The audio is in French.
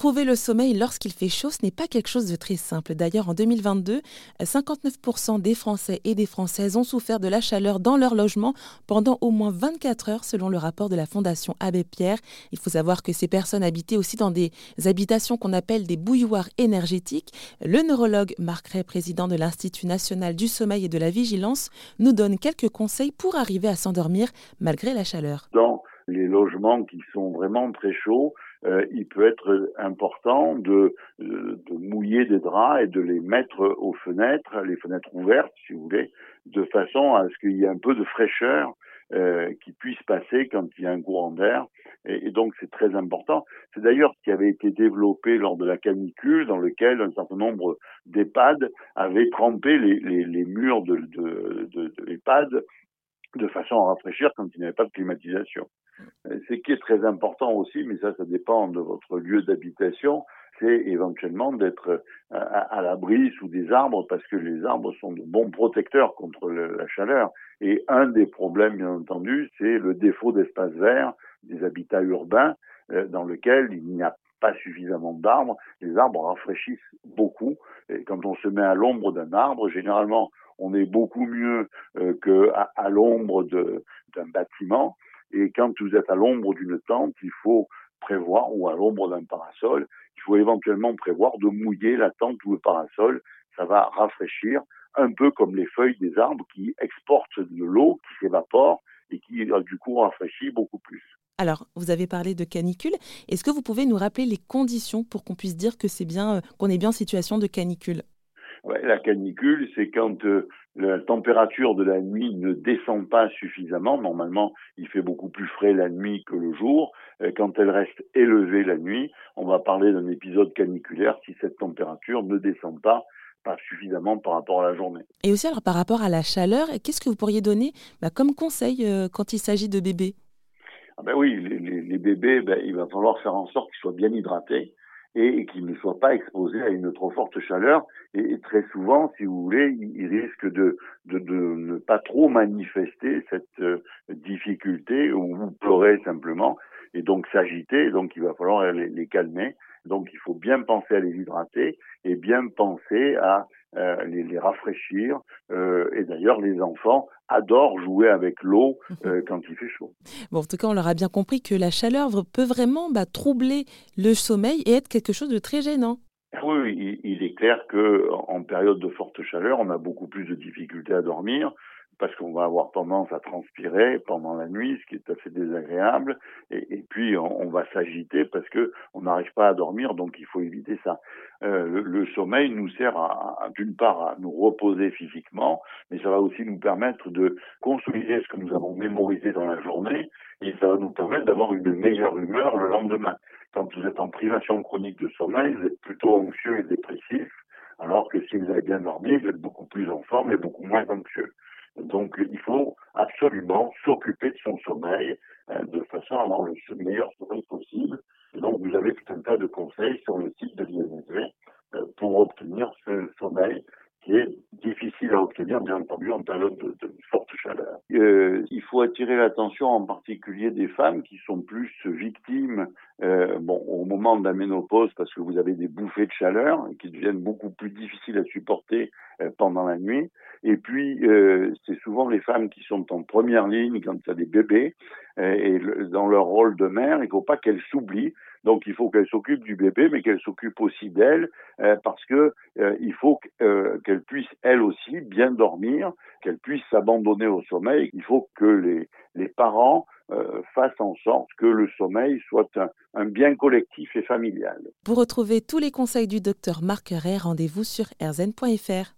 Trouver le sommeil lorsqu'il fait chaud, ce n'est pas quelque chose de très simple. D'ailleurs, en 2022, 59% des Français et des Françaises ont souffert de la chaleur dans leur logement pendant au moins 24 heures, selon le rapport de la Fondation Abbé Pierre. Il faut savoir que ces personnes habitaient aussi dans des habitations qu'on appelle des bouilloires énergétiques. Le neurologue Marc Ray, président de l'Institut national du sommeil et de la vigilance, nous donne quelques conseils pour arriver à s'endormir malgré la chaleur. Dans les logements qui sont vraiment très chauds, euh, il peut être important de, de, mouiller des draps et de les mettre aux fenêtres, les fenêtres ouvertes, si vous voulez, de façon à ce qu'il y ait un peu de fraîcheur euh, qui puisse passer quand il y a un courant d'air. Et, donc c'est très important. C'est d'ailleurs ce qui avait été développé lors de la canicule, dans lequel un certain nombre d'EHPAD avaient trempé les, les, les murs de, de, de, de l'EHPAD de façon à rafraîchir quand il n'y avait pas de climatisation. Euh, ce qui est très important aussi, mais ça, ça dépend de votre lieu d'habitation, c'est éventuellement d'être euh, à, l'abri sous des arbres parce que les arbres sont de bons protecteurs contre la chaleur. Et un des problèmes, bien entendu, c'est le défaut d'espace vert des habitats urbains euh, dans lesquels il n'y a pas suffisamment d'arbres. Les arbres rafraîchissent beaucoup. Et quand on se met à l'ombre d'un arbre, généralement, on est beaucoup mieux qu'à l'ombre d'un bâtiment. Et quand vous êtes à l'ombre d'une tente, il faut prévoir, ou à l'ombre d'un parasol, il faut éventuellement prévoir de mouiller la tente ou le parasol. Ça va rafraîchir, un peu comme les feuilles des arbres qui exportent de l'eau, qui s'évapore et qui, euh, du coup, rafraîchit beaucoup plus. Alors, vous avez parlé de canicule. Est-ce que vous pouvez nous rappeler les conditions pour qu'on puisse dire que c'est bien, euh, qu'on est bien en situation de canicule? Ouais, la canicule, c'est quand euh, la température de la nuit ne descend pas suffisamment. Normalement, il fait beaucoup plus frais la nuit que le jour. Euh, quand elle reste élevée la nuit, on va parler d'un épisode caniculaire si cette température ne descend pas pas suffisamment par rapport à la journée. Et aussi, alors par rapport à la chaleur, qu'est-ce que vous pourriez donner bah, comme conseil euh, quand il s'agit de bébés? Ah ben Oui, les, les, bébés, ben, il va falloir faire en sorte qu'ils soient bien hydratés et qu'ils ne soient pas exposés à une trop forte chaleur. Et, très souvent, si vous voulez, ils, risquent de, de, de, ne pas trop manifester cette euh, difficulté ou pleurer simplement et donc s'agiter. Donc il va falloir les, les, calmer. Donc il faut bien penser à les hydrater et bien penser à euh, les, les, rafraîchir. Euh, et d'ailleurs, les enfants adorent jouer avec l'eau euh, quand il fait chaud. Bon, en tout cas, on leur a bien compris que la chaleur peut vraiment bah, troubler le sommeil et être quelque chose de très gênant. Ah oui, il, il est clair que en période de forte chaleur, on a beaucoup plus de difficultés à dormir parce qu'on va avoir tendance à transpirer pendant la nuit, ce qui est assez désagréable, et, puis on, va s'agiter parce que on n'arrive pas à dormir, donc il faut éviter ça. Euh, le, sommeil nous sert à d'une part à nous reposer physiquement, mais ça va aussi nous permettre de consolider ce que nous avons mémorisé dans la journée, et ça va nous permettre d'avoir une meilleure humeur le lendemain. Quand vous êtes en privation chronique de sommeil, vous êtes plutôt anxieux et dépressif, alors que si vous avez bien dormi, vous êtes beaucoup plus en forme et beaucoup moins anxieux. Donc il faut absolument s'occuper de son sommeil euh, de façon à avoir le meilleur sommeil possible. Et donc vous avez tout un tas de conseils sur le site de l'INSV euh, pour obtenir ce sommeil qui est difficile à obtenir, bien entendu, en période de, de forte chaleur. Euh, il faut attirer l'attention en particulier des femmes qui sont plus victimes euh, bon, au moment de la ménopause parce que vous avez des bouffées de chaleur qui deviennent beaucoup plus difficiles à supporter pendant la nuit. Et puis, euh, c'est souvent les femmes qui sont en première ligne quand il y a des bébés euh, et dans leur rôle de mère, il ne faut pas qu'elles s'oublient donc il faut qu'elle s'occupe du bébé, mais qu'elle s'occupe aussi d'elle, euh, parce que euh, il faut euh, qu'elle puisse elle aussi bien dormir, qu'elle puisse s'abandonner au sommeil. Il faut que les, les parents euh, fassent en sorte que le sommeil soit un, bien collectif et familial. Pour retrouver tous les conseils du docteur Ray, rendez-vous sur rzn.fr.